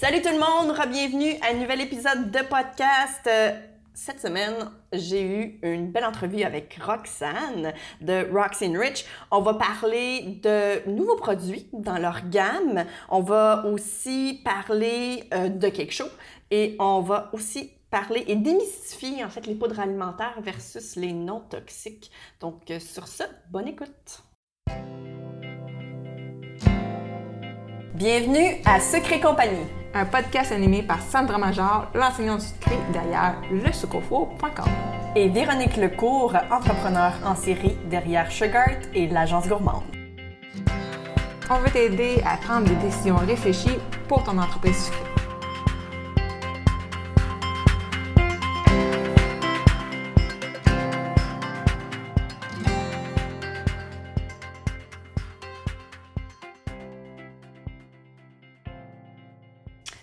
Salut tout le monde, bienvenue à un nouvel épisode de podcast. Euh, Cette semaine, j'ai eu une belle entrevue avec Roxane de in Rich. On va parler de nouveaux produits dans leur gamme. On va aussi parler euh, de quelque chose et on va aussi parler et démystifier en fait les poudres alimentaires versus les non toxiques. Donc euh, sur ce, bonne écoute. Bienvenue à Secret Compagnie. un podcast animé par Sandra Major, l'enseignante sucrée derrière lesucofo.com. et Véronique Lecourt, entrepreneur en série derrière Sugart et l'agence gourmande. On veut t'aider à prendre des décisions réfléchies pour ton entreprise sucrée.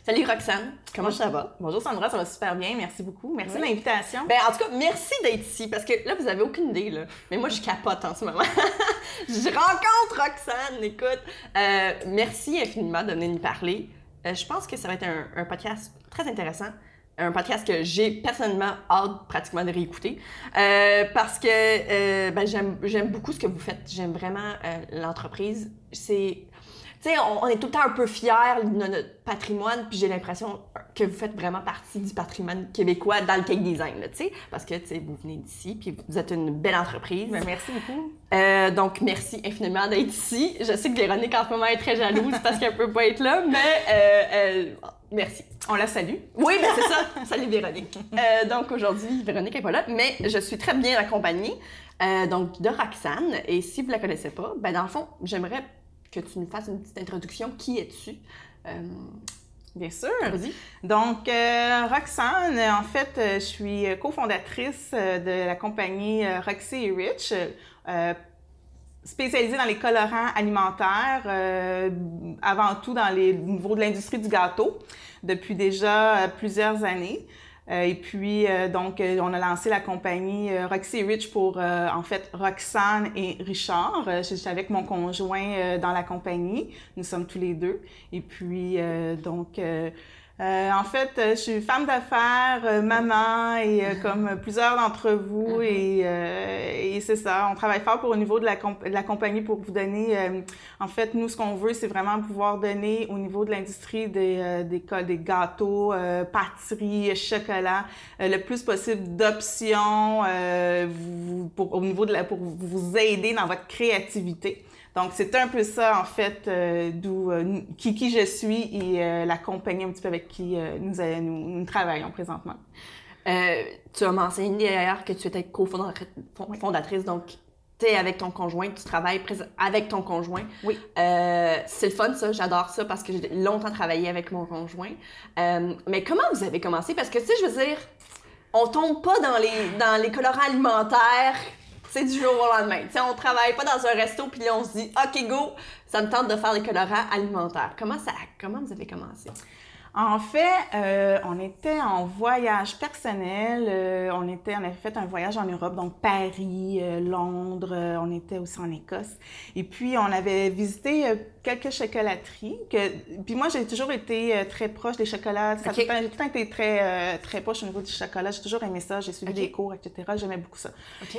Salut Roxane, comment ça va? Bonjour Sandra, ça va super bien, merci beaucoup. Merci Oui. de l'invitation. Ben, en tout cas, merci d'être ici parce que là, vous avez aucune idée, là. Mais moi, je capote en ce moment. je rencontre Roxane, écoute. Euh, merci infiniment de venir nous parler. Euh, je pense que ça va être un, un podcast très intéressant. Un podcast que j'ai personnellement hâte pratiquement de réécouter. Euh, parce que euh, ben, j'aime j'aime beaucoup ce que vous faites. J'aime vraiment euh, l'entreprise. C'est. Tu sais, on, on est tout le temps un peu fiers de notre patrimoine, puis j'ai l'impression que vous faites vraiment partie du patrimoine québécois dans le cake design, tu sais, parce que, tu sais, vous venez d'ici, puis vous êtes une belle entreprise. Ben, merci beaucoup. Euh, donc, merci infiniment d'être ici. Je sais que Véronique, en ce moment, est très jalouse parce qu'elle peut pas être là, mais euh, euh, merci. On la salue. Oui, ben c'est ça. Salut Véronique. Donc aujourd'hui, Véronique n'est pas là, mais je suis très bien accompagnée donc de Roxane. Et si vous la connaissez pas, ben dans le fond, j'aimerais que tu nous fasses une petite introduction. Qui es-tu? Euh, Bien sûr. Vas-y. Donc, euh, Roxane, en fait, euh, je suis cofondatrice de la compagnie Roxy Rich, euh, spécialisée dans les colorants alimentaires, euh, avant tout dans les niveaux de l'industrie du gâteau, depuis déjà plusieurs années. Euh, et puis, euh, donc, euh, on a lancé la compagnie Roxy Rich pour, en fait, Roxane et Richard. Je suis avec mon conjoint dans la compagnie. Nous sommes tous les deux. Et puis, donc, euh, euh, en fait, euh, je suis femme d'affaires, euh, maman, et euh, comme plusieurs d'entre vous, Mhm. et, euh, et c'est ça. On travaille fort pour au niveau de la, comp- de la compagnie pour vous donner. euh, en fait, nous, ce qu'on veut, c'est vraiment pouvoir donner au niveau de l'industrie des, euh, des, des gâteaux, euh, pâtisseries, chocolat, euh, le plus possible d'options euh, pour, au niveau de la, pour vous aider dans votre créativité. Donc, c'est un peu ça, en fait, euh, d'où euh, qui, qui je suis et euh, la compagnie un petit peu avec qui euh, nous, nous, nous travaillons présentement. Tu as mentionné d'ailleurs que tu étais cofondatrice, donc tu es avec ton conjoint, tu travailles avec ton conjoint. Oui. C'est le fun, ça, j'adore ça parce que j'ai longtemps travaillé avec mon conjoint. Mais comment vous avez commencé? Parce que, tu sais, je veux dire, on tombe pas dans les, dans les colorants alimentaires, c'est du jour au lendemain. Tu sais, on travaille pas dans un resto puis là, on se dit, OK, go, ça me tente de faire des colorants alimentaires. Comment, ça, comment vous avez commencé? En fait, euh, on était en voyage personnel. euh, on était, on avait fait un voyage en Europe, donc Paris, euh, Londres. on était aussi en Écosse. Et puis, on avait visité quelques chocolateries. Que, puis moi, j'ai toujours été euh, très proche des chocolats. Ça a Ok. tout J'ai tout le temps été très, euh, très proche au niveau du chocolat. J'ai toujours aimé ça. J'ai suivi des cours, etc. J'aimais beaucoup ça.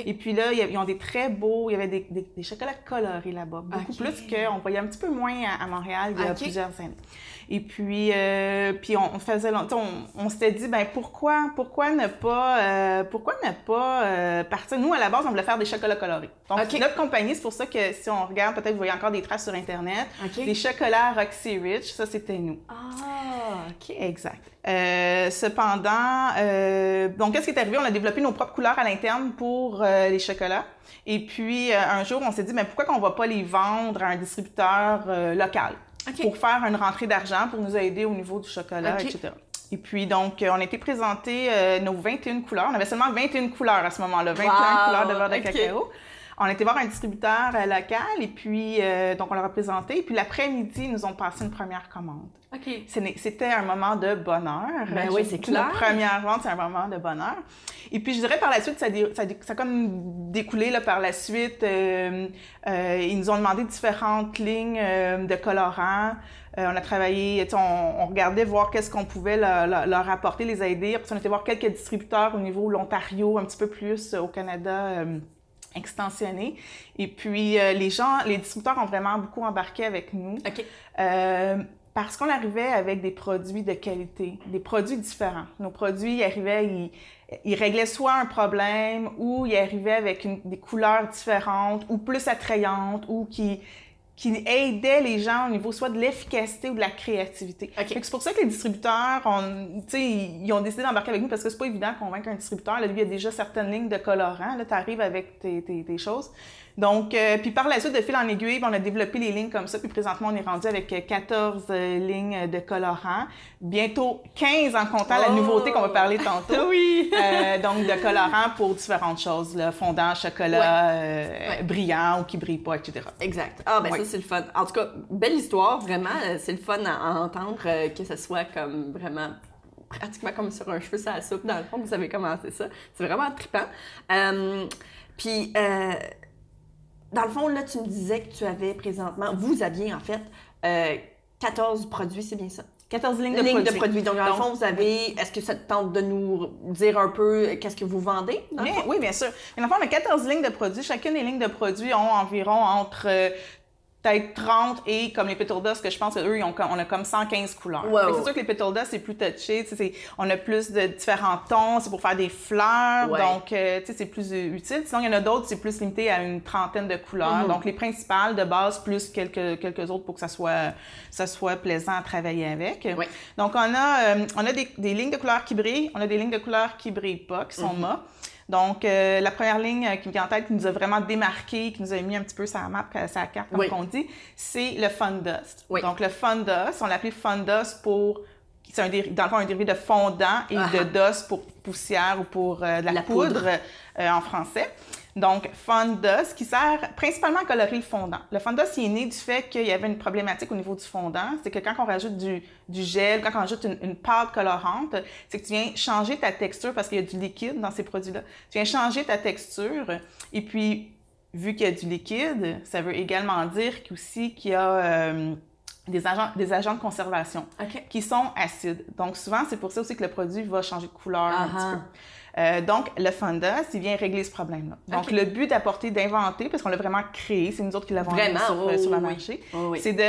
Et puis là, ils ont des très beaux, il y avait des, des- des chocolats colorés là-bas, beaucoup plus qu'on voyait un petit peu moins à, à Montréal il y a plusieurs années. Et puis, euh, puis on, on faisait longtemps, on, on s'était dit, ben pourquoi, pourquoi ne pas, euh, pourquoi ne pas euh, partir? Nous, à la base, on voulait faire des chocolats colorés. Donc, notre compagnie, c'est pour ça que si on regarde, peut-être vous voyez encore des traces sur Internet, OK. des chocolats Roxy Rich, ça c'était nous. Ah, OK. Exact. Euh, cependant, euh, donc qu'est-ce qui est arrivé? On a développé nos propres couleurs à l'interne pour euh, les chocolats. Et puis, un jour, on s'est dit, mais pourquoi qu'on va pas les vendre à un distributeur local? Pour faire une rentrée d'argent pour nous aider au niveau du chocolat, etc. Et puis, donc, on a été présenté nos 21 couleurs. On avait seulement 21 couleurs à ce moment-là, 21 Wow, couleurs de beurre de cacao. On était voir un distributeur euh, local et puis, euh, donc, on l'a représenté. Et puis, l'après-midi, ils nous ont passé une première commande. OK. C'était un moment de bonheur. Ben oui, c'est clair. La première vente, c'est un moment de bonheur. Et puis, je dirais par la suite, ça, ça, ça a comme découlé là, par la suite. euh, euh, ils nous ont demandé différentes lignes euh, de colorants. Euh, on a travaillé, on, on regardait voir qu'est-ce qu'on pouvait leur, leur- leur apporter, les aider. Ça, on était voir quelques distributeurs au niveau de l'Ontario, un petit peu plus euh, au Canada. euh, extensionné. Et puis, euh, les gens, les distributeurs ont vraiment beaucoup embarqué avec nous. OK. Euh, parce qu'on arrivait avec des produits de qualité, des produits différents. Nos produits ils arrivaient, ils, ils réglaient soit un problème ou ils arrivaient avec une- des couleurs différentes ou plus attrayantes ou qui, qui aidaient les gens au niveau soit de l'efficacité ou de la créativité. OK. Fait que C'est pour ça que les distributeurs, ont, tu sais, ils ils ont décidé d'embarquer avec nous parce que c'est pas évident de convaincre un distributeur. Là, lui, il y a déjà certaines lignes de colorants. Là, tu arrives avec tes, tes- tes choses. Donc, euh, puis par la suite, de fil en aiguille, on a développé les lignes comme ça. Puis présentement, on est rendu avec euh, 14 euh, lignes de colorants. Bientôt 15 en comptant la Oh! nouveauté qu'on va parler tantôt. Oui. Euh, donc, de colorants pour différentes choses. Là, fondant, chocolat, euh, Ouais. brillant ou qui brille pas, etc. Exact. Ah, ben Oui. ça, c'est le fun. En tout cas, belle histoire, vraiment. euh, C'est le fun à, à entendre euh, que ce soit comme vraiment pratiquement comme sur un cheveu sur la soupe, dans le fond, vous avez commencé ça. C'est vraiment trippant. Euh, Puis, euh, dans le fond, là, tu me disais que tu avais présentement, vous aviez en fait euh, 14 produits, c'est bien ça? 14 lignes de produits. de produits. Donc, dans le fond, vous avez. Est-ce que ça te tente de nous dire un peu qu'est-ce que vous vendez? Bien, oui, bien sûr. Mais dans le fond, on a 14 lignes de produits. Chacune des lignes de produits ont environ entre euh, peut-être 30 et comme les Petal Dust, que je pense qu'eux, ils ont comme- on a comme 115 couleurs. Ouais. C'est sûr que les Petal Dust, c'est plus touché. tu sais, c'est- On a plus de différents tons. C'est pour faire des fleurs. Ouais. Donc, euh, tu sais, c'est plus euh, utile. Sinon, il y en a d'autres, c'est plus limité à une trentaine de couleurs. Mhm. Donc, les principales de base, plus quelques, quelques autres pour que ça soit, ça soit plaisant à travailler avec. Ouais. Donc, on a, euh, on a des, des lignes de couleurs qui brillent, on a des lignes de couleurs qui brillent pas, qui sont mat. Donc, euh, la première ligne euh, qui me vient en tête, qui nous a vraiment démarqué, qui nous a mis un petit peu sa map, euh, sa carte, comme Oui. on dit, c'est le Fun Dust. Oui. Donc, le Fun Dust, on l'appelait Fun Dust pour... C'est un, dans le fond un dérivé de fondant et Ah. de dust pour poussière ou pour euh, de la, La poudre. poudre, euh, en français. Donc, Fun Dust, qui sert principalement à colorer le fondant. Le Fun Dust, il est né du fait qu'il y avait une problématique au niveau du fondant. C'est que quand on rajoute du, du gel, quand on rajoute une, une pâte colorante, c'est que tu viens changer ta texture parce qu'il y a du liquide dans ces produits-là. Tu viens changer ta texture et puis, vu qu'il y a du liquide, ça veut également dire qu'aussi qu'il y a euh, des, agents, des agents de conservation qui sont acides. Donc, souvent, c'est pour ça aussi que le produit va changer de couleur un Ah petit ah. peu. Euh, donc, le Fonda, il vient régler ce problème-là. Donc, le but d'apporter, d'inventer, parce qu'on l'a vraiment créé, c'est nous autres qui l'avons Vraiment, sur, oh, sur le oui. marché, Oh, oui. c'est de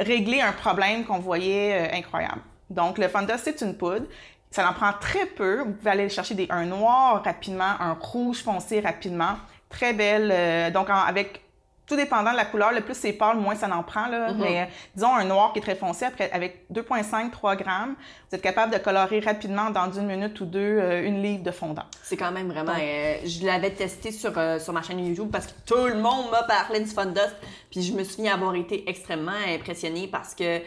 régler un problème qu'on voyait euh, incroyable. Donc, le Fonda, c'est une poudre. Ça en prend très peu. Vous pouvez aller chercher des, un noir rapidement, un rouge foncé rapidement. Très belle. euh, donc, en- avec tout dépendant de la couleur, le plus c'est pâle, moins ça en prend. Là. Mhm. Mais euh, disons un noir qui est très foncé, après, avec 2,5-3 grammes, vous êtes capable de colorer rapidement dans une minute ou deux euh, une livre de fondant. C'est quand même vraiment. euh, je l'avais testé sur, sur ma chaîne YouTube parce que tout le monde m'a parlé du Fun Dust. Puis je me souviens avoir été extrêmement impressionnée parce que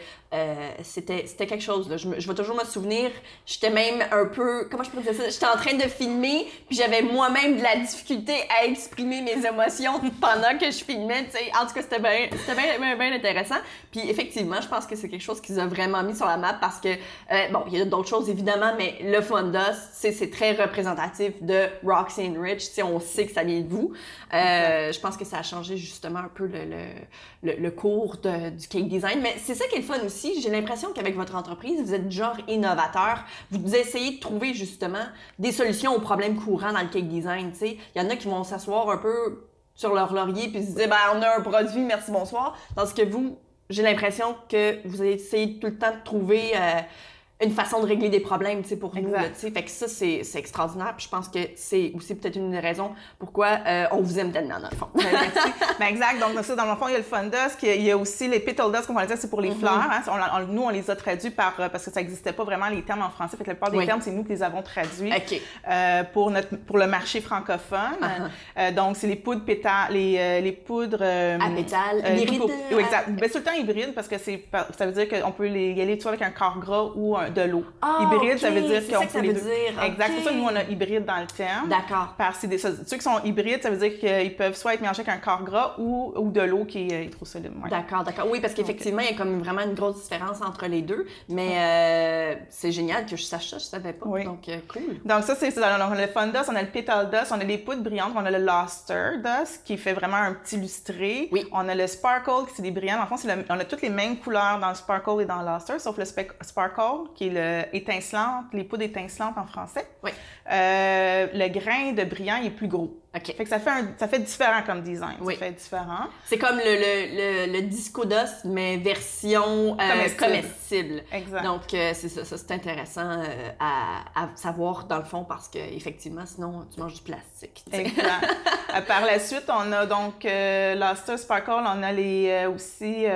c'était c'était quelque chose. Là. Je, me- je vais toujours me souvenir. J'étais même un peu. Comment je peux dire ça? J'étais en train de filmer, puis j'avais moi-même de la difficulté à exprimer mes émotions pendant que je filmais. En tout cas, c'était bien c'était bien, bien, bien intéressant. Puis effectivement, je pense que c'est quelque chose qu'ils ont vraiment mis sur la map parce que, euh, bon, il y a d'autres choses évidemment, mais le Dust, c'est très représentatif de Roxy and Rich. Tu sais, on sait que ça vient de vous. Euh, je pense que ça a changé justement un peu le, le, le, le cours de- du cake design. Mais c'est ça qui est le fun aussi. J'ai l'impression qu'avec votre entreprise, vous êtes genre innovateur. Vous essayez de trouver justement des solutions aux problèmes courants dans le cake design. Il y en a qui vont s'asseoir un peu sur leur laurier puis se dire ben on a un produit, merci bonsoir. Tandis que vous, j'ai l'impression que vous essayez tout le temps de trouver euh, une façon de régler des problèmes, tu sais, pour nous, Exact. là, tu sais. Fait que ça, c'est extraordinaire. Puis je pense que c'est aussi peut-être une des raisons pourquoi euh, on vous aime tellement, dans le fond. Ben. Ben, exact. Donc, ça, dans le fond, il y a le Fun Dust. Il y a- aussi les Petal Dust, comme on va dire, c'est pour les Mhm. fleurs. hein. On- on- nous, on les a traduits par, euh, parce que ça n'existait pas vraiment les termes en français. Fait que la plupart des Oui. termes, c'est nous qui les avons traduits. Euh, pour, notre, pour le marché francophone. Uh-huh. Euh, donc, c'est les poudres pétales, les, les poudres... À pétales, hybrides, oui, exact. Ben, c'est tout le temps hybride parce que c'est, ça veut dire qu'on peut les, y aller soit avec un corps gras ou un, de l'eau. Ah, hybride, ça veut dire qu'on peut les veut deux. dire, Exact. C'est pour ça que nous, on a hybride dans le terme. D'accord. Parce que des- ceux qui sont hybrides, ça veut dire qu'ils peuvent soit être mélangés avec un corps gras ou, ou de l'eau qui est euh, hydrosolide. ouais. D'accord, d'accord. Oui, parce qu'effectivement, il y a comme vraiment une grosse différence entre les deux. Mais euh, c'est génial que je sache ça, je savais pas. Oui. Donc, euh, cool. Donc ça, c'est ça. On a le Fun Dust, on a le Petal Dust, on a les poudres brillantes, on a le Luster Dust qui fait vraiment un petit lustré. Oui. On a le Sparkle qui c'est des brillants. En fond, le- on a toutes les mêmes couleurs dans le Sparkle et dans le Luster, sauf le Sparkle qui est le étincelante, les poudres étincelantes en français. Oui. Euh, le grain de brillant il est plus gros. OK. Fait que ça fait, un- ça fait différent comme design. Oui. Ça fait différent. C'est comme le, le, le, le disco dust, mais version euh, Comestible. comestible. Exact. Donc, euh, c'est ça, ça c'est intéressant à, à savoir dans le fond parce que effectivement, sinon, tu manges du plastique. Exact. Par la suite, on a donc Luster Sparkle, on a les aussi.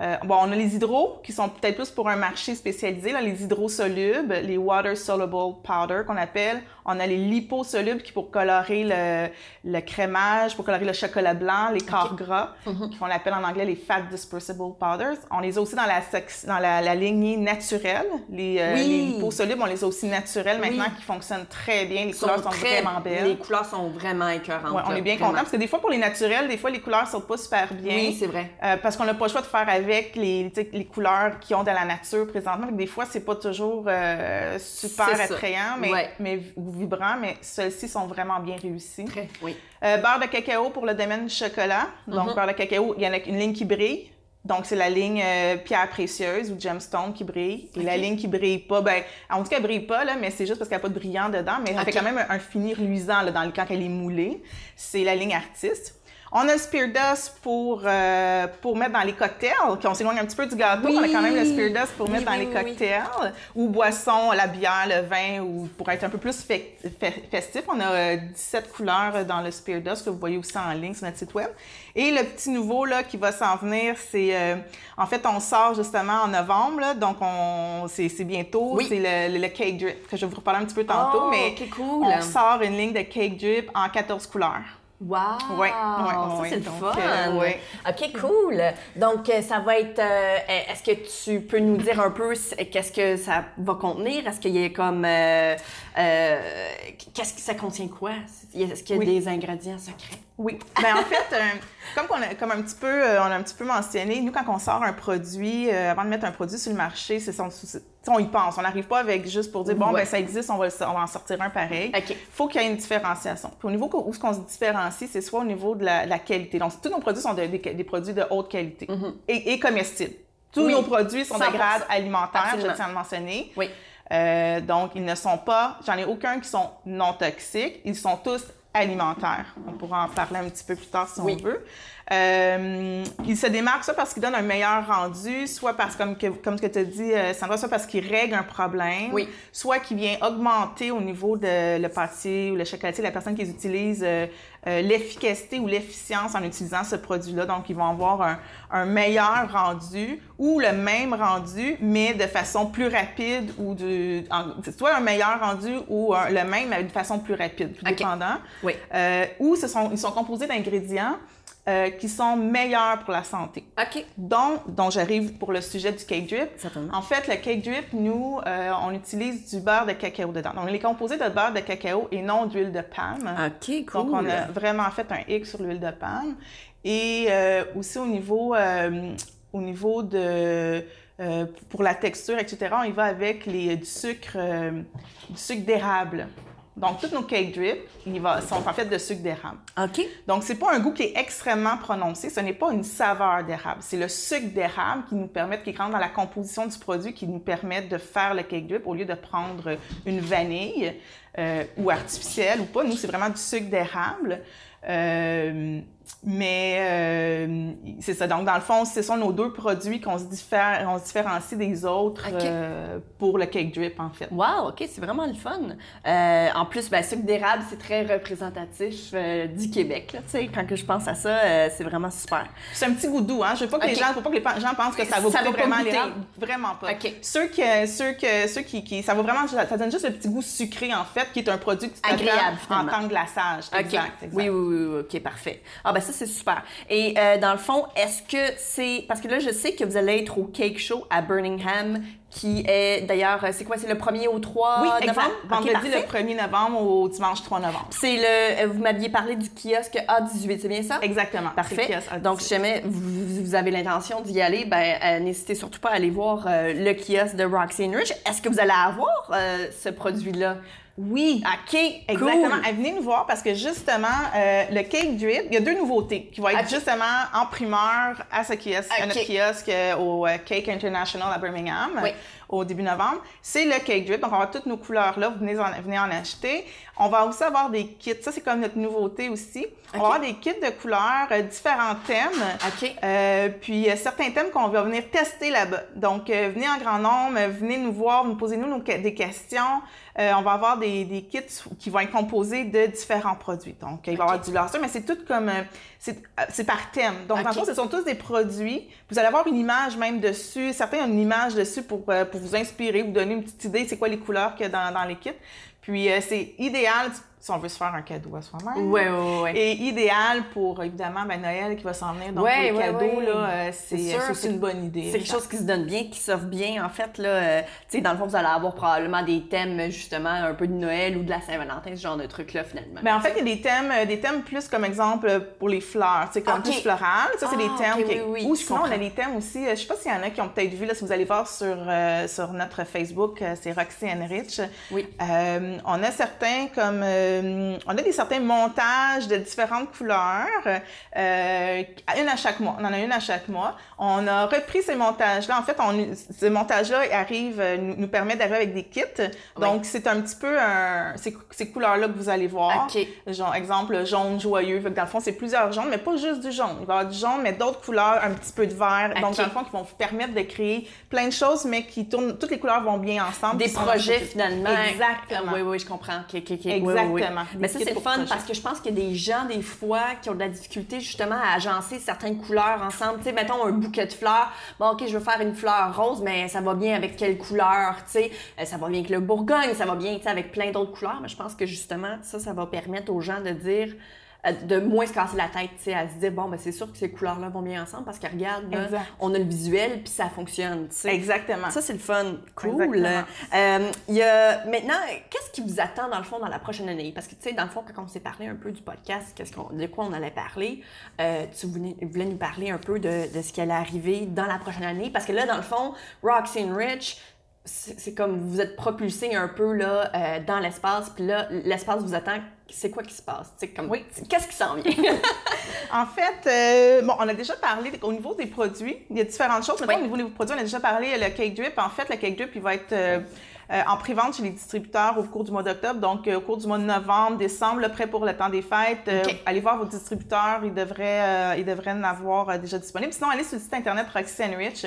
Euh, bon, on a les hydros qui sont peut-être plus pour un marché spécialisé, là, les hydrosolubles, les water soluble powder qu'on appelle. On a les liposolubles qui pour colorer le, le crémage, pour colorer le chocolat blanc, les corps gras, Mhm. qu'on appelle en anglais les fat dispersible powders. On les a aussi dans la, dans la, la lignée naturelle. Les, euh, Oui. les liposolubles, on les a aussi naturels maintenant Oui. qui fonctionnent très bien. Les Ils couleurs sont très- vraiment belles. Les couleurs sont vraiment écœurantes. Ouais, on là, est bien content parce que des fois, pour les naturels, des fois, les couleurs sortent pas super bien. Oui, c'est vrai. Euh, parce qu'on n'a pas le choix de faire avec les, sais, les couleurs qui ont dans la nature présentement. Des fois, c'est pas toujours euh, super attrayant mais, Ouais. mais, ou vibrant, mais ceux-ci sont vraiment bien réussis. Très, oui. Euh, beurre de cacao pour le domaine chocolat. Donc, Mhm. beurre de cacao, il y en a une ligne qui brille. Donc, c'est la ligne euh, pierre précieuse ou gemstone qui brille. Et la ligne qui brille pas, ben, en tout cas, elle brille pas, là, mais c'est juste parce qu'elle n'a pas de brillant dedans, mais elle Ok. fait quand même un, un fini luisant là, dans le, quand elle est moulée. C'est la ligne artiste. On a le Spear Dust pour, euh, pour mettre dans les cocktails, qu'on s'éloigne un petit peu du gâteau. Oui. On a quand même le Spear Dust pour Oui, mettre dans les cocktails. Ou boissons, la bière, le vin, ou pour être un peu plus fe- fe- festif. On a euh, 17 couleurs euh, dans le Spear Dust que vous voyez aussi en ligne sur notre site web. Et le petit nouveau là, qui va s'en venir, c'est... euh, en fait, on sort justement en novembre, là, donc on, c'est, bientôt. Oui. C'est le, le, le Cake Drip, que je vais vous reparler un petit peu tantôt. Oh, mais cool. on sort une ligne de Cake Drip en 14 couleurs. Wow! Ouais, ouais, ça, c'est le fun! euh, ouais. OK, cool! Donc, euh, ça va être... euh, Est-ce que tu peux nous dire un peu qu'est-ce que ça va contenir? Est-ce qu'il y a comme... euh, euh, qu'est-ce que ça contient quoi? Est-ce qu'il y a Oui. des ingrédients secrets? Oui. Ben, en fait, euh, comme, qu'on a, comme un petit peu, euh, on a un petit peu mentionné, nous, quand on sort un produit, euh, avant de mettre un produit sur le marché, c'est son, on y pense. On n'arrive pas avec juste pour dire, bon, Ouais. ben, ça existe, on va, le- on va en sortir un pareil. OK. faut qu'il y ait une différenciation. Puis au niveau où ce qu'on se différencie, c'est soit au niveau de la, de la qualité. Donc, tous nos produits sont de- des, des produits de haute qualité et, et comestibles. Tous. Oui, nos produits sont de 100%. grade alimentaire, Absolument. je tiens à le mentionner. Oui. Euh, donc, ils ne sont pas, j'en ai aucun qui sont non toxiques, ils sont tous alimentaires. On pourra en parler un petit peu plus tard si Oui. on veut. Euh, ils se démarquent soit parce qu'ils donnent un meilleur rendu, soit parce, comme, que, comme ce que tu as dit, euh, Sandra, soit parce qu'ils règlent un problème, Oui. soit qu'ils viennent augmenter au niveau de le pâtissier ou le chocolatier, la personne qui utilise euh, euh, l'efficacité ou l'efficience en utilisant ce produit-là. Donc, ils vont avoir un, un meilleur rendu ou le même rendu, mais de façon plus rapide ou de, soit un meilleur rendu ou un- le même, mais de façon plus rapide, tout dépendant. Oui. Euh, ou ce sont, ils sont composés d'ingrédients euh, qui sont meilleurs pour la santé. OK. Donc, dont j'arrive pour le sujet du cake drip. Certainement. En fait, le cake drip, nous, euh, on utilise du beurre de cacao dedans. Donc, il est composé de beurre de cacao et non d'huile de palme. OK, cool. Donc, on a vraiment fait un X sur l'huile de palme. Et euh, aussi au niveau, au niveau de... pour la texture, etc., on y va avec les, du sucre, du sucre d'érable. Donc, tous nos cake drips, ils sont en fait de sucre d'érable. OK. Donc, c'est pas un goût qui est extrêmement prononcé. Ce n'est pas une saveur d'érable. C'est le sucre d'érable qui nous permet, qui rentre dans la composition du produit, qui nous permet de faire le cake drip au lieu de prendre une vanille euh, ou artificielle ou pas. Nous, c'est vraiment du sucre d'érable. Euh, mais euh, c'est ça. Donc, dans le fond, ce sont nos deux produits qu'on se, diffère- on se différencie des autres euh, pour le cake drip, en fait. Wow, OK, c'est vraiment le fun. Euh, en plus, ben, sucre d'érable, c'est très représentatif du Québec. Là, tu sais, quand que je pense à ça, c'est vraiment super. C'est un petit goût doux, hein. Je veux pas que les gens, pas que les gens pensent que ça va Ça pas vraiment l'érable. Vraiment pas. Ok. Ceux qui, ceux que, ceux qui, qui- ça va vraiment, ça donne juste le petit goût sucré en fait, qui est un produit que tu Agréable, en tant que glaçage. Exact, exact. Oui, oui, oui, oui, OK, parfait. Ah, ben ça, c'est super. Et euh, dans le fond, est-ce que c'est. Parce que là, je sais que vous allez être au Cake Show à Birmingham qui est d'ailleurs, c'est quoi, c'est le 1er au 3 Oui, novembre? exact. Vendredi le 1er novembre au dimanche 3 novembre. C'est le. euh, Vous m'aviez parlé du kiosque A18, c'est bien ça? Exactement. Parfait. Donc, 18. si jamais vous, vous avez l'intention d'y aller, ben, euh, n'hésitez surtout pas à aller voir euh, le kiosque de Roxy Rich. Est-ce que vous allez avoir euh, ce produit-là? Oui. OK, Exactement. cool. Venez nous voir parce que justement, euh, le cake drip, il y a deux nouveautés qui vont être justement en primeur à ce kiosque, à notre kiosque euh, au euh, Cake International à Birmingham Oui. au début novembre. C'est le cake drip. Donc, on va avoir toutes nos couleurs là. Vous venez en, venez en acheter. On va aussi avoir des kits. Ça, c'est comme notre nouveauté aussi. On va avoir des kits de couleurs, euh, différents thèmes. OK. Euh, puis certains thèmes qu'on va venir tester là-bas. Donc, venez en grand nombre, venez nous voir, nous posez-nous des questions. Euh, on va avoir des, des kits qui vont être composés de différents produits. Donc, il va y avoir du laser, mais c'est tout comme... euh, c'est euh, c'est par thème. Donc, le fond, ce sont tous des produits. Vous allez avoir une image même dessus. Certains ont une image dessus pour, pour vous inspirer, vous donner une petite idée c'est quoi les couleurs qu'il y a dans, dans les kits. Puis, euh, c'est idéal si on veut se faire un cadeau à soi-même. Ouais, ouais, ouais. Et idéal pour, évidemment, ben, Noël qui va s'en venir. Donc, Ouais, les ouais, cadeaux, ouais. là, euh, c'est C'est une bonne idée. C'est quelque chose qui se donne bien, qui s'offre bien, en fait. Là, Euh, tu sais, dans le fond, vous allez avoir probablement des thèmes, justement, un peu de Noël ou de la Saint-Valentin, ce genre de trucs-là, finalement. Mais en fait, il y a des thèmes, euh, des thèmes plus comme exemple euh, pour les fleurs, comme Ok. plus floral. Ça, c'est des Ah, thèmes. ok, qui- oui, oui, Ou sinon, on a des thèmes aussi. euh, Je sais pas s'il y en a qui ont peut-être vu, là, si vous allez voir sur, euh, sur notre Facebook, euh, c'est Roxy Rich. Oui. Euh, on a certains comme. Euh, on a des certains montages de différentes couleurs, euh, une à chaque mois. On en a une à chaque mois. On a repris ces montages-là. En fait, on, ces montages-là arrivent, euh, nous, nous permettent d'arriver avec des kits. Donc, c'est un petit peu un, ces, ces couleurs-là que vous allez voir. Genre, exemple, jaune joyeux. Fait que dans le fond, c'est plusieurs jaunes, mais pas juste du jaune. Il va y avoir du jaune, mais d'autres couleurs, un petit peu de vert. Donc, dans le fond, qui vont vous permettre de créer plein de choses, mais qui tournent, toutes les couleurs vont bien ensemble. Des projets, finalement. Exactement. Oui, oui, je comprends. Ok, ok, ok. Oui, Exactement. oui, Mais ça, c'est le fun parce que je pense qu'il y a des gens, des fois, qui ont de la difficulté, justement, à agencer certaines couleurs ensemble. Tu sais, mettons un bouquet de fleurs. Bon, OK, je veux faire une fleur rose, mais ça va bien avec quelle couleur, tu sais? Euh, Ça va bien avec le bourgogne, ça va bien, tu sais, avec plein d'autres couleurs. Mais je pense que, justement, ça, ça va permettre aux gens de dire de moins se casser la tête, tu sais, à se dire, bon, ben c'est sûr que ces couleurs-là vont bien ensemble parce que regarde, là, on a le visuel, puis ça fonctionne, tu sais. Exactement. Ça, c'est le fun. Cool. Euh, il y a... Maintenant, qu'est-ce qui vous attend, dans le fond, dans la prochaine année? Parce que, tu sais, dans le fond, quand on s'est parlé un peu du podcast, qu'est-ce qu'on... de quoi on allait parler, euh, tu voulais, nous parler un peu de, de ce qui allait arriver dans la prochaine année? Parce que là, dans le fond, Roxy Rich, c'est comme vous êtes propulsé un peu là, euh, dans l'espace, puis là, l'espace vous attend. C'est quoi qui se passe? Comme, Oui. Qu'est-ce qui s'en vient? En fait, euh, bon, on a déjà parlé au niveau des produits. Il y a différentes choses. Maintenant, Oui. au niveau des produits, on a déjà parlé euh, le cake drip. En fait, le cake drip, il va être euh, en pré-vente chez les distributeurs au cours du mois d'octobre. Donc, au cours du mois de novembre, décembre, là, prêt pour le temps des fêtes. Allez voir vos distributeurs. Ils devraient, ils devraient en avoir déjà disponible. Sinon, allez sur le site internet Roxy Rich.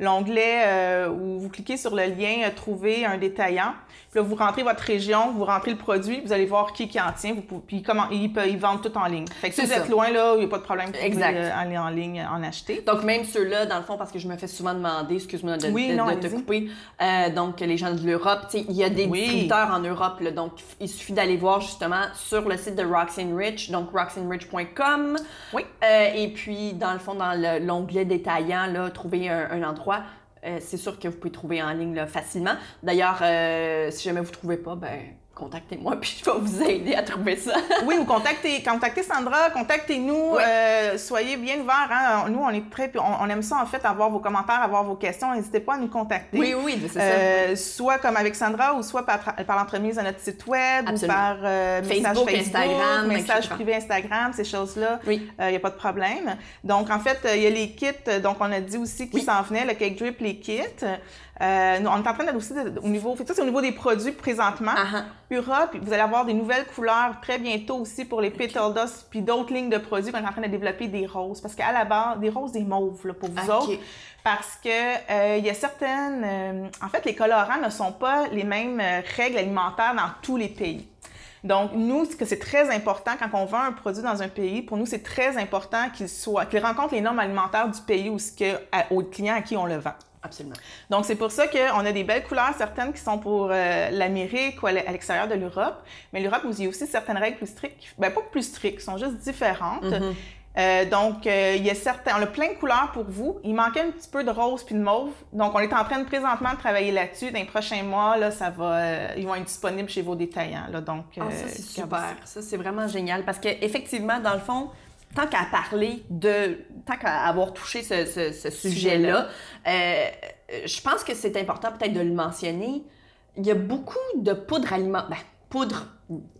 L'onglet euh, où vous cliquez sur le lien euh, Trouver un détaillant. Puis là, vous rentrez votre région, vous rentrez le produit, vous allez voir qui qui en tient. Vous pouvez- puis comment ils, peuvent- ils vendent tout en ligne. Fait que si vous ça. êtes loin, là, il n'y a pas de problème. Exact. euh, aller en ligne en acheter. Donc, même ceux-là, dans le fond, parce que je me fais souvent demander, excuse-moi de, Oui, de- non, de te couper, euh, donc les gens de l'Europe, tu sais, il y a des Oui. distributeurs en Europe, là, donc il suffit d'aller voir justement sur le site de Roxane Rich, donc roxanrich.com. Oui. Et puis, dans le fond, dans le- l'onglet détaillant, là, trouver un, un endroit. Euh, c'est sûr que vous pouvez trouver en ligne facilement. D'ailleurs, euh, si jamais vous ne trouvez pas, ben contactez-moi puis je vais vous aider à trouver ça. Oui, ou contactez, contactez Sandra, contactez-nous. Oui. euh, soyez bien ouverts. Hein. Nous, on est très, on, on aime ça en fait, avoir vos commentaires, avoir vos questions. N'hésitez pas à nous contacter. oui, oui, c'est ça. Euh, soit comme avec Sandra ou soit par, l'entremise de notre site web Absolument. ou par euh, message Facebook, Facebook, Instagram, message privé Instagram, ces choses-là. Oui. Il n'y a pas de problème. Donc, en fait, euh, il y a les kits. euh, Donc, on a dit aussi qui Oui. s'en venait, le cake drip, les kits. Euh, nous, on est en train d'aller aussi de- au niveau, ça, c'est au niveau des produits présentement. Ah, ah. Europe, vous allez avoir des nouvelles couleurs très bientôt aussi pour les Petal Dust, puis d'autres lignes de produits qu'on est en train de développer des roses. Parce qu'à la base, des roses, des mauves là, pour vous autres. Parce que euh, il y a certaines. euh, en fait, les colorants ne sont pas les mêmes règles alimentaires dans tous les pays. Donc, nous, ce que c'est très important quand on vend un produit dans un pays, pour nous, c'est très important qu'il soit, qu'il rencontre les normes alimentaires du pays où ce que, à- aux clients à qui on le vend. Absolument. Donc, c'est pour ça qu'on a des belles couleurs, certaines qui sont pour euh, l'Amérique ou à l'extérieur de l'Europe. Mais l'Europe, nous, y a aussi certaines règles plus strictes, ben, pas plus strictes, sont juste différentes. Mhm. Euh, donc, euh, il y a certains, on a plein de couleurs pour vous. Il manquait un petit peu de rose puis de mauve. Donc, on est en train de présentement de travailler là-dessus. Dans les prochains mois, là, ça va, euh, ils vont être disponibles chez vos détaillants. Là, donc, ah, ça, c'est super. Ça, c'est vraiment génial. Parce qu'effectivement, dans le fond, tant qu'à parler de, tant qu'à avoir touché ce, ce, sujet-là, je pense que c'est important peut-être de le mentionner. Il y a beaucoup de poudres alimentaires, ben, poudres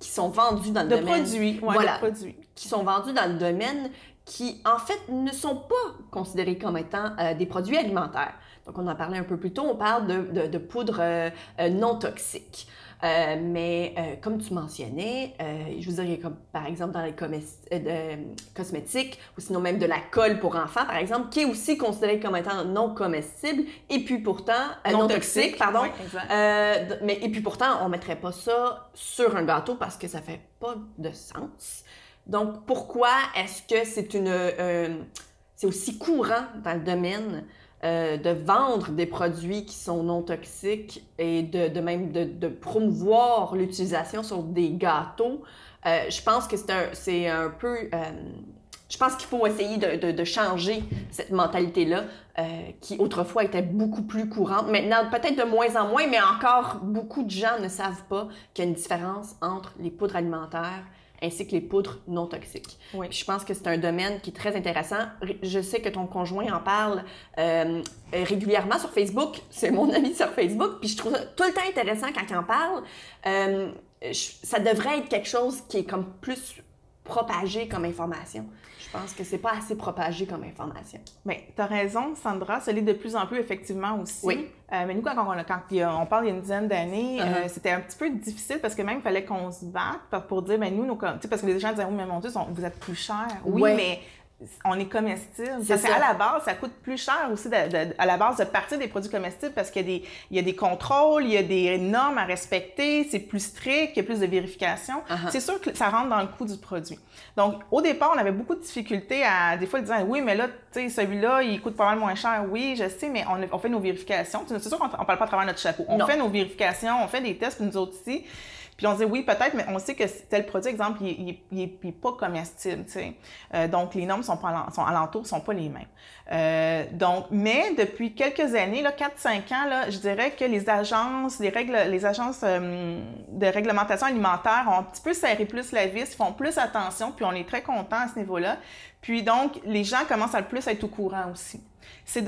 qui sont vendues dans le de domaine. Produits, voilà, de produits. Qui sont vendus dans le domaine qui, en fait, ne sont pas considérés comme étant euh, des produits alimentaires. Donc, on en parlait un peu plus tôt, on parle de, de, poudre euh, euh, non toxique. Mais comme tu mentionnais, je vous dirais comme par exemple dans les cosmétiques ou sinon même de la colle pour enfants, par exemple, qui est aussi considéré comme étant non comestible et puis pourtant non, toxique, pardon. mais et puis pourtant, on mettrait pas ça sur un gâteau parce que ça fait pas de sens. Donc, pourquoi est-ce que c'est une, euh, c'est aussi courant dans le domaine euh, de vendre des produits qui sont non toxiques et de, même de, promouvoir l'utilisation sur des gâteaux? Euh, je pense que c'est un, un peu... je pense qu'il faut essayer de changer cette mentalité-là, qui autrefois était beaucoup plus courante. Maintenant, peut-être de moins en moins, mais encore beaucoup de gens ne savent pas qu'il y a une différence entre les poudres alimentaires ainsi que les poudres non toxiques. Oui. je pense que c'est un domaine qui est très intéressant. Je sais que ton conjoint en parle euh, régulièrement sur Facebook. C'est mon ami sur Facebook. Puis je trouve ça tout le temps intéressant quand il en parle. Euh, ça devrait être quelque chose qui est comme plus propagé comme information. Je pense que c'est pas assez propagé comme information. Mais tu as raison, Sandra, ça l'est de plus en plus effectivement aussi. Oui. Euh, mais nous, quand on, quand on parle il y a une dizaine d'années, Uh-huh. euh, c'était un petit peu difficile parce que même il fallait qu'on se batte pour dire, ben nous, nos, parce que les gens disaient, oh, mais mon Dieu, vous êtes plus cher. Oui, mais on est comestible. C'est qu'à la base, ça coûte plus cher aussi de- de- à la base de partir des produits comestibles parce qu'il y a des, il y a des contrôles, il y a des normes à respecter, c'est plus strict, il y a plus de vérification. Uh-huh. C'est sûr que ça rentre dans le coût du produit. Donc, au départ, on avait beaucoup de difficultés à, des fois, dire, oui, mais là, tu sais, celui-là, il coûte pas mal moins cher. Oui, je sais, mais on, on fait nos vérifications. C'est sûr qu'on on parle pas à travers notre chapeau. On Non. fait nos vérifications, on fait des tests, puis nous autres aussi. Puis on dit oui, peut-être, mais on sait que tel produit, exemple, il, il, il est- il est pas comestible, tu sais. Euh, donc, les normes sont pas sont alentour, sont pas les mêmes. Euh, donc, mais depuis quelques années, là, 4-5 ans, là, je dirais que les agences, les règles, les agences euh, de réglementation alimentaire ont un petit peu serré plus la vis, font plus attention, puis on est très content à ce niveau-là. Puis donc, les gens commencent à le plus être au courant aussi. C'est,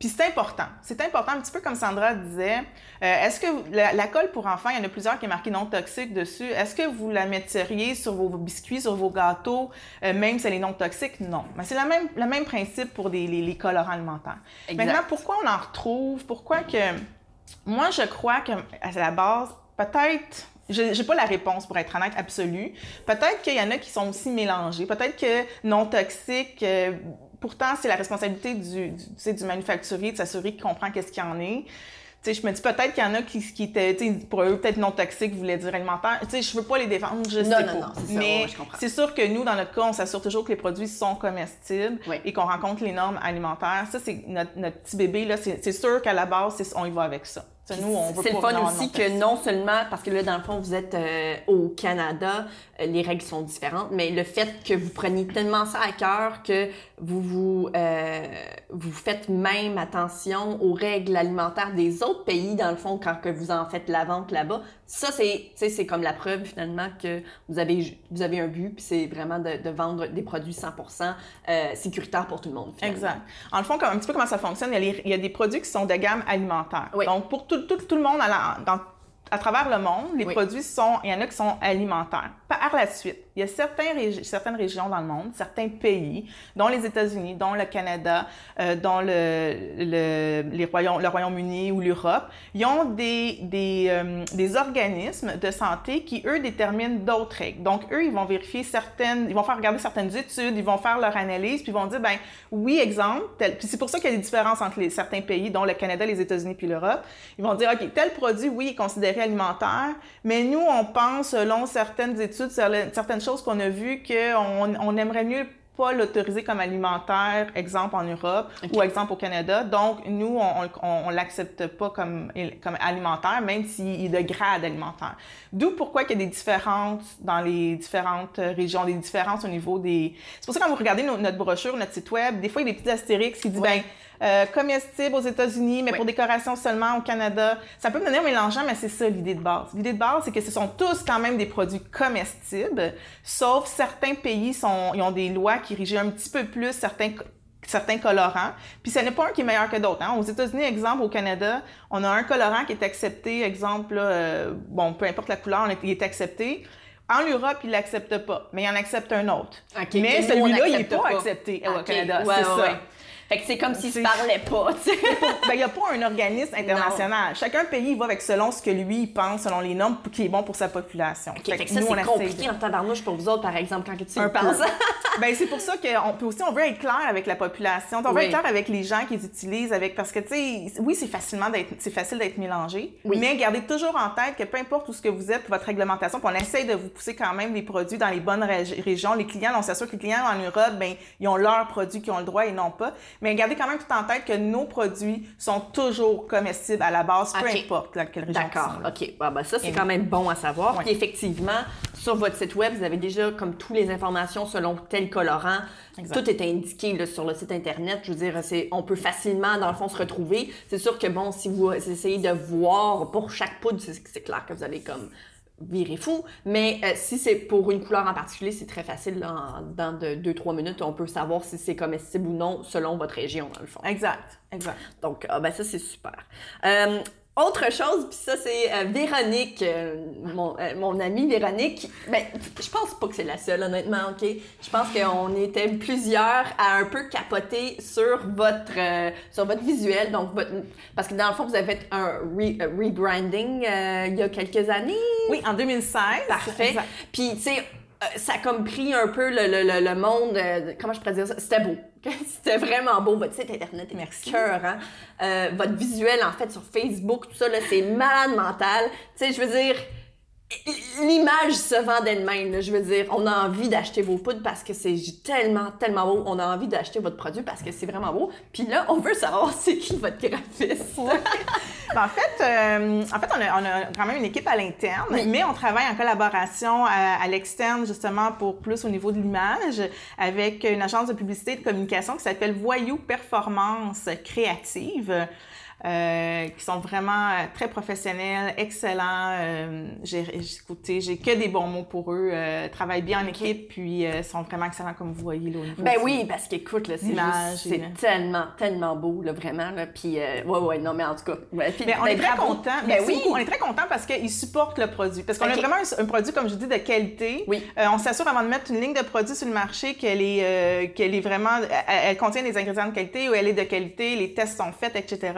puis c'est important. C'est important, un petit peu comme Sandra disait. Euh, est-ce que la, la colle pour enfants, il y en a plusieurs qui est marqué non toxique dessus. Est-ce que vous la metteriez sur vos biscuits, sur vos gâteaux, euh, même si elle est non toxique? Non. Mais c'est le même, le même principe pour des, les, les colorants alimentaires. Exact. Maintenant, pourquoi on en retrouve? Pourquoi que. Moi, je crois que à la base, peut-être. Je n'ai pas la réponse pour être honnête absolue. Peut-être qu'il y en a qui sont aussi mélangés. Peut-être que non toxique, euh, pourtant, c'est la responsabilité du, du, tu sais, du manufacturier de s'assurer qu'il comprend qu'est-ce qu'il y en est. Tu sais, je me dis peut-être qu'il y en a qui, qui étaient, tu sais, pour eux, peut-être non toxiques, voulaient dire alimentaire. Tu sais, je veux pas les défendre, je Non, sais non, pas. non, c'est ça, Mais ouais, je c'est sûr que nous, dans notre cas, on s'assure toujours que les produits sont comestibles Oui. et qu'on rencontre les normes alimentaires. Ça, c'est notre, notre petit bébé, là, c'est sûr qu'à la base, on y va avec ça. Tu sais, nous, on veut C'est le fun aussi non que non seulement, parce que là, dans le fond, vous êtes euh, au Canada, euh, les règles sont différentes, mais le fait que vous preniez tellement ça à cœur que vous vous, euh, vous faites même attention aux règles alimentaires des autres pays, dans le fond, quand que vous en faites la vente là-bas, ça, c'est, comme la preuve, finalement, que vous avez, vous avez un but, puis c'est vraiment de, de vendre des produits 100% euh, sécuritaires pour tout le monde, finalement. Exact. En le fond, comme, un petit peu comment ça fonctionne, il y, a les- il y a des produits qui sont de gamme alimentaire. Oui. Donc, pour tout, tout, tout le monde à, la- dans- à travers le monde, les Oui. produits sont, il y en a qui sont alimentaires. Par la suite, il y a certaines régions dans le monde, certains pays, dont les États-Unis, dont le Canada, euh, dont le, le, les Royaumes, le Royaume-Uni ou l'Europe, ils ont des, des, euh, des organismes de santé qui, eux, déterminent d'autres règles. Donc, eux, ils vont vérifier certaines, ils vont faire regarder certaines études, ils vont faire leur analyse, puis ils vont dire, ben oui, exemple, tel, puis c'est pour ça qu'il y a des différences entre les, certains pays, dont le Canada, les États-Unis puis l'Europe. Ils vont dire, OK, tel produit, oui, est considéré alimentaire, mais nous, on pense, selon certaines études, certaines choses qu'on a vues, qu'on on aimerait mieux pas l'autoriser comme alimentaire, exemple en Europe ou exemple au Canada. Donc, nous, on, on l'accepte pas comme, comme alimentaire, même s'il est de grade alimentaire. D'où pourquoi il y a des différences dans les différentes régions, des différences au niveau des... C'est pour ça que quand vous regardez no- notre brochure, notre site web, des fois, il y a des petits astérix qui disent, Ouais. ben, euh, comestible aux États-Unis, mais pour décoration seulement au Canada. Ça peut me donner mélangeant, mais c'est ça l'idée de base. L'idée de base, c'est que ce sont tous quand même des produits comestibles, sauf certains pays sont, ils ont des lois qui régissent un petit peu plus certains certains colorants. Puis ce n'est pas un qui est meilleur que d'autres. Hein. Aux États-Unis, exemple, au Canada, on a un colorant qui est accepté, exemple, là, euh, bon, peu importe la couleur, il est accepté. En Europe, il l'accepte pas, mais il en accepte un autre. Ok, mais celui-là, il n'est pas, pas. accepté au Canada. ouais, c'est ouais, ça. ouais. Fait que c'est comme s'ils se parlaient pas, tu sais. Ben, il n'y a pas un organisme international. Chacun pays va avec selon ce que lui il pense, selon les normes qui est bon pour sa population. Ok, Fait fait que que ça, c'est compliqué de- en tabarnouche pour vous autres, par exemple, quand tu y Un penses. ben, c'est pour ça qu'on peut aussi, on veut être clair avec la population. On veut Oui. être clair avec les gens qui les utilisent, avec, parce que, tu sais, oui, c'est facilement d'être, c'est facile d'être mélangé. Oui. Mais gardez toujours en tête que peu importe où ce que vous êtes, votre réglementation, on essaye de vous pousser quand même des produits dans les bonnes régi- régions. Les clients, on s'assure que les clients en Europe, ben, ils ont leurs produits qui ont le droit et non pas. Mais gardez quand même tout en tête que nos produits sont toujours comestibles à la base, peu importe dans quelle région D'accord, là. OK. Bon, ben ça, c'est quand même bon à savoir. Puis effectivement, sur votre site web, vous avez déjà comme toutes les informations selon tel colorant. Exact. Tout est indiqué là, sur le site Internet. Je veux dire, c'est, on peut facilement, dans le fond, se retrouver. C'est sûr que, bon, si vous essayez de voir pour chaque poudre, c'est clair que vous allez comme virer fou. Mais euh, si c'est pour une couleur en particulier, c'est très facile. là, en- dans 2-3 minutes, on peut savoir si c'est comestible ou non selon votre région, dans le fond. Exact, exact. Donc, ah, ben ça, c'est super. Euh, autre chose, puis ça, c'est euh, Véronique, euh, mon, euh, mon amie Véronique. Ben, je pense pas que c'est la seule, honnêtement, OK? Je pense qu'on était plusieurs à un peu capoter sur votre, sur votre visuel. Donc, votre, parce que dans le fond, vous avez fait un re- rebranding il y a quelques années. Oui, en 2016. Parfait. Puis, tu sais, ça a comme pris un peu le, le, le, le monde. comment je pourrais dire ça? C'était beau. C'était vraiment beau. Votre site internet est Merci. cœur, hein? Euh, votre visuel, en fait, sur Facebook, tout ça, là, c'est malade mental. Tu sais, je veux dire, l'image se vend d'elle-même. là. Je veux dire, on a envie d'acheter vos poudres parce que c'est tellement, tellement beau. On a envie d'acheter votre produit parce que c'est vraiment beau. Puis là, on veut savoir c'est qui votre graphiste. Ben, en fait, euh, en fait on, a, on a quand même une équipe à l'interne, Oui. mais on travaille en collaboration à, à l'externe, justement, pour plus au niveau de l'image, avec une agence de publicité et de communication qui s'appelle Voyou Performance Créative. Euh, qui sont vraiment euh, très professionnels, excellents. Euh, j'ai, écoutez, j'ai que des bons mots pour eux. Euh, travaillent bien en équipe, puis euh, sont vraiment excellents, comme vous voyez là, au niveau Ben oui, parce qu'écoute, là, c'est et- tellement, tellement beau, là, vraiment, là. Puis, euh, ouais, ouais, non, mais en tout cas. ouais, puis, Mais on ben, est très content. Ben oui. On est très content parce qu'ils supportent le produit. Parce qu'on Ok. a vraiment un, un produit, comme je dis, de qualité. Oui. Euh, on s'assure avant de mettre une ligne de produit sur le marché qu'elle est, euh, qu'elle est vraiment, elle, elle contient des ingrédients de qualité ou elle est de qualité, les tests sont faits, etc.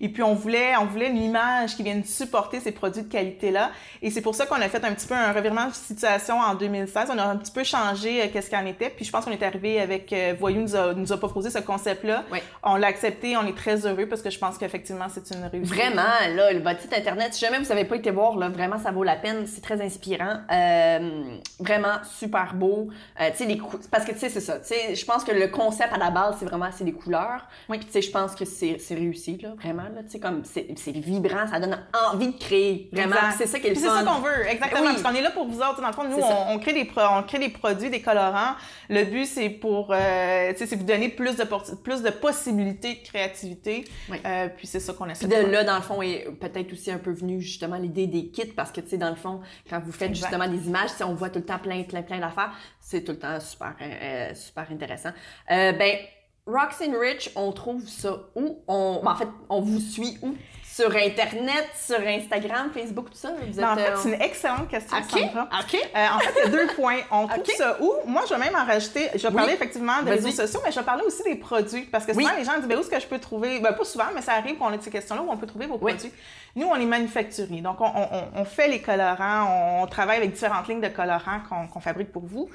Et puis on voulait, on voulait une image qui vienne supporter ces produits de qualité-là. Et c'est pour ça qu'on a fait un petit peu un revirement de situation en 2016. On a un petit peu changé euh, qu'est-ce qu'il en était. Puis je pense qu'on est arrivé avec euh, Voyou nous a, nous a proposé ce concept-là. Oui. On l'a accepté. On est très heureux parce que je pense qu'effectivement c'est une réussite. Vraiment, là, le- site internet, si jamais vous n'avez pas été voir, là, vraiment, ça vaut la peine. C'est très inspirant. Euh, vraiment super beau. Tu sais, les cou- parce que tu sais, c'est ça. Tu sais, je pense que le concept à la base, c'est vraiment c'est les couleurs. Oui. Puis tu sais, je pense que c'est c'est réussi, là, vraiment. Comme c'est vibrant, ça donne envie de créer. Vraiment. C'est ça qui est c'est ça qu'on veut, exactement. Oui. Parce qu'on est là pour vous autres. Dans le fond, nous, on, on crée des pro- on crée des produits, des colorants. Le but, c'est pour, euh, tu sais, c'est vous donner plus de, plus de possibilités de créativité. Oui. Euh, puis c'est ça qu'on essaie Puis de faire. là, dans le fond, est peut-être aussi un peu venu justement l'idée des kits, parce que, tu sais, dans le fond, quand vous faites Exact. justement des images, on voit tout le temps plein, plein, plein d'affaires. C'est tout le temps super, euh, super intéressant. Euh, ben, Roxane Rich, on trouve ça où? On, ben, en fait, on vous suit où? Sur Internet, sur Instagram, Facebook, tout ça? Vous Ben, en êtes, fait, euh, c'est une excellente question, OK, Sandra. OK. Euh, en fait, il y a deux points. On trouve ça où? Moi, je vais même en rajouter. Je vais Oui. parler effectivement des réseaux sociaux, mais je vais parler aussi des produits. Parce que souvent, Oui. les gens disent, ben, où est-ce que je peux trouver? Ben, pas souvent, mais ça arrive qu'on a ces questions-là où on peut trouver vos Oui. produits. Nous, on est manufacturier. Donc, on, on- on fait les colorants. On travaille avec différentes lignes de colorants qu'on fabrique pour vous.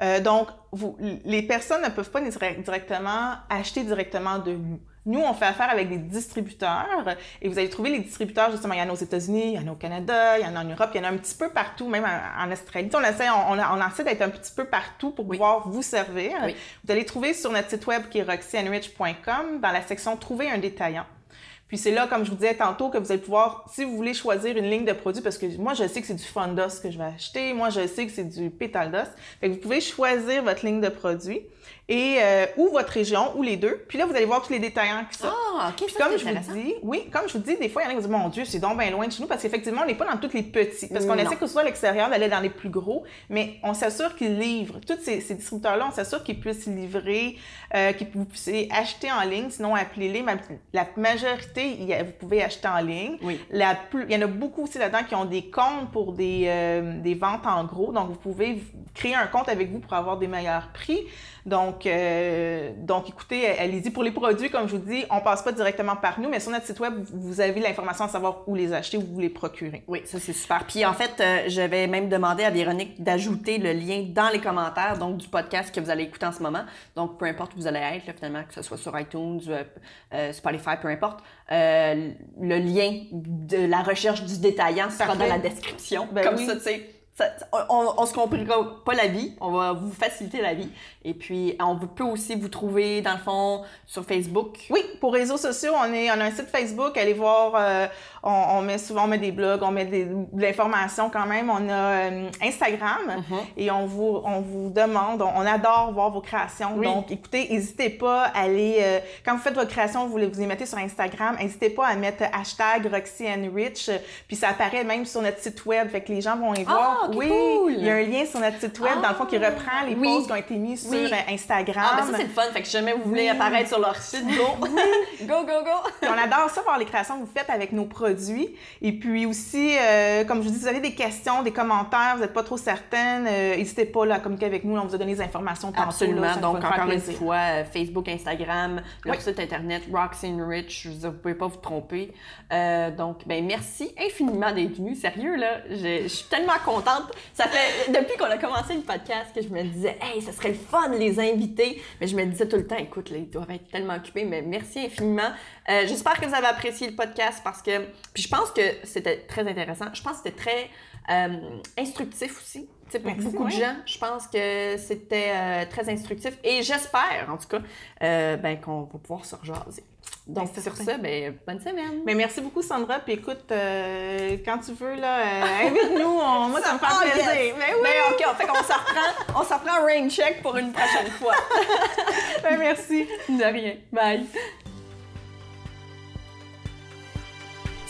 Euh, donc, vous, les personnes ne peuvent pas dire- directement acheter directement de nous. Nous, on fait affaire avec des distributeurs et vous allez trouver les distributeurs, justement, il y en a aux États-Unis, il y en a au Canada, il y en a en Europe, il y en a un petit peu partout, même en, Australie. On essaie, on, on, essaie d'être un petit peu partout pour pouvoir vous servir. Vous allez trouver sur notre site web qui est roxyanrich.com dans la section Trouver un détaillant. Puis c'est là, comme je vous disais tantôt, que vous allez pouvoir, si vous voulez choisir une ligne de produits, parce que moi, je sais que c'est du Fondos que je vais acheter, moi, je sais que c'est du Pétaldos. Fait que vous pouvez choisir votre ligne de produits et euh, ou votre région ou les deux. Puis là, vous allez voir tous les détaillants qui sont. Ah, ok, Puis comme je vous dis, oui, comme je vous dis, des fois, il y en a qui disent, mon Dieu, c'est donc bien loin de chez nous, parce qu'effectivement, on n'est pas dans tous les petits. Parce qu'on essaie que ce soit à l'extérieur, d'aller dans les plus gros, mais on s'assure qu'ils livrent. Tous ces, distributeurs-là, on s'assure qu'ils puissent livrer, euh, qu'ils vous puissiez acheter en ligne, sinon appelez-les. La majorité, vous pouvez acheter en ligne. Oui. La plus, il y en a beaucoup aussi là-dedans qui ont des comptes pour des, euh, des ventes en gros. Donc, vous pouvez créer un compte avec vous pour avoir des meilleurs prix. Donc, euh, donc écoutez, allez-y. Pour les produits, comme je vous dis, on passe pas directement par nous, mais sur notre site web, vous avez l'information à savoir où les acheter, où vous les procurer. Oui, ça c'est super. Puis en fait, euh, j'avais même demandé à Véronique d'ajouter le lien dans les commentaires donc du podcast que vous allez écouter en ce moment. Donc, peu importe où vous allez être, finalement, que ce soit sur iTunes, euh, Spotify, peu importe, le lien de la recherche du détaillant sera dans la description. Ben comme oui. ça, tu sais on, on se compliquera pas la vie, on va vous faciliter la vie. Et puis, on peut aussi vous trouver, dans le fond, sur Facebook. Oui, pour réseaux sociaux, on, est, on a un site Facebook, allez voir, euh, on, met souvent on met des blogs, on met des, de l'information quand même. On a euh, Instagram Mhm. et on vous, on vous demande, on, adore voir vos créations. Oui. Donc, écoutez, n'hésitez pas à aller, euh, quand vous faites votre création, vous les, vous les mettez sur Instagram, n'hésitez pas à mettre hashtag Roxy and Rich, puis ça apparaît même sur notre site web, fait que les gens vont y voir. Ah, oui, cool. il y a un lien sur notre site web, dans le fond, qui Ah, reprend les oui. posts qui ont été mis sur Oui. euh, Instagram. Ah, ben ça, c'est le fun. Fait que jamais vous voulez apparaître sur leur site, go! go, go, go! On adore ça, voir les créations que vous faites avec nos produits. Et puis aussi, euh, comme je vous dis, si vous avez des questions, des commentaires, vous n'êtes pas trop certaine, euh, n'hésitez pas là, à communiquer avec nous. On vous a donné des informations tantôt. Absolument. Donc, encore une fois, euh, Facebook, Instagram, leur Oui. site internet, Roxy Rich. Je veux dire, vous pouvez pas vous tromper. Euh, donc, ben merci infiniment d'être venu. Sérieux, là, je je suis tellement contente. Ça fait, depuis qu'on a commencé le podcast, que je me disais, hey, ça serait le fun de les inviter. Mais je me disais tout le temps, écoute, là, ils doivent être tellement occupés. Mais merci infiniment. Euh, J'espère que vous avez apprécié le podcast parce que, puis je pense que c'était très intéressant. Je pense que c'était très euh, instructif aussi. Tu sais, pour Merci, beaucoup de gens, je pense que c'était euh, très instructif et j'espère, en tout cas, euh, ben, qu'on va pouvoir se rejaser. Donc, Ben, sur ça, ben, bonne semaine. Mais merci beaucoup, Sandra. Puis écoute, euh, quand tu veux, là, euh, invite-nous. On- Moi, ça me fait Oh, plaisir. yes! Mais oui. Ben, OK, on fait qu'on s'en reprend, on s'en reprend un rain check pour une prochaine fois. Ben, merci. De rien. Bye.